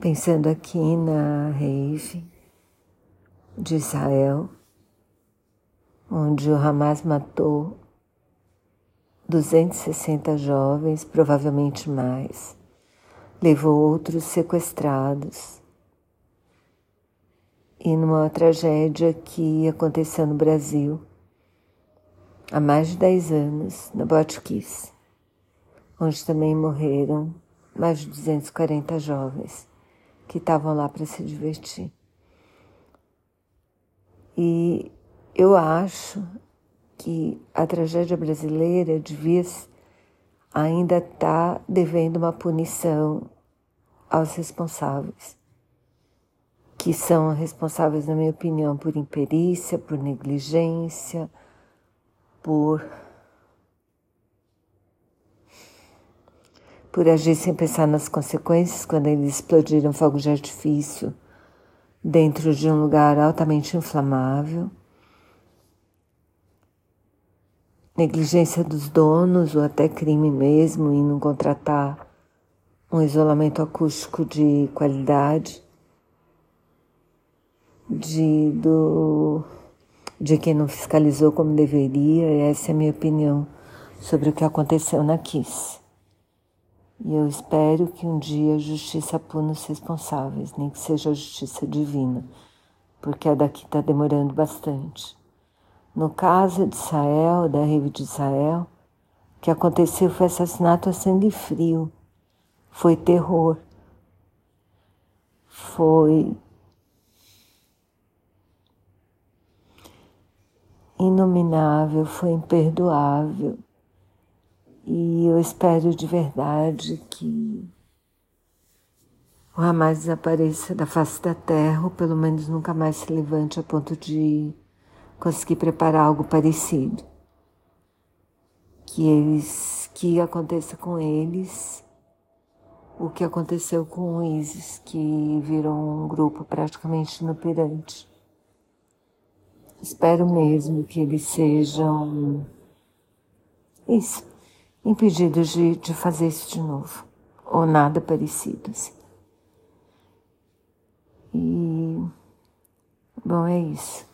Pensando aqui na rave de Israel, onde o Hamas matou 260 jovens, provavelmente mais, levou outros sequestrados. E numa tragédia que aconteceu no Brasil há mais de 10 anos, na Botkiss, onde também morreram mais de 240 jovens que estavam lá para se divertir. E eu acho que a tragédia brasileira devia ainda estar tá devendo uma punição aos responsáveis, que são responsáveis, na minha opinião, por imperícia, por negligência, por por agir sem pensar nas consequências quando eles explodiram fogos de artifício dentro de um lugar altamente inflamável. Negligência dos donos ou até crime mesmo em não contratar um isolamento acústico de qualidade de, do, de quem não fiscalizou como deveria. Essa é a minha opinião sobre o que aconteceu na Kiss. E eu espero que um dia a justiça puna os responsáveis, nem que seja a justiça divina, porque a daqui está demorando bastante. No caso de Israel, da Rede de Israel, o que aconteceu foi assassinato a sangue frio, foi terror, foi inominável, foi imperdoável. E eu espero de verdade que o Hamas desapareça da face da terra, ou pelo menos nunca mais se levante a ponto de conseguir preparar algo parecido. Que eles, que aconteça com eles o que aconteceu com o ISIS, que virou um grupo praticamente inoperante. Espero mesmo que eles sejam isso impedidos de, de fazer isso de novo, ou nada parecido. Assim. E, bom, é isso.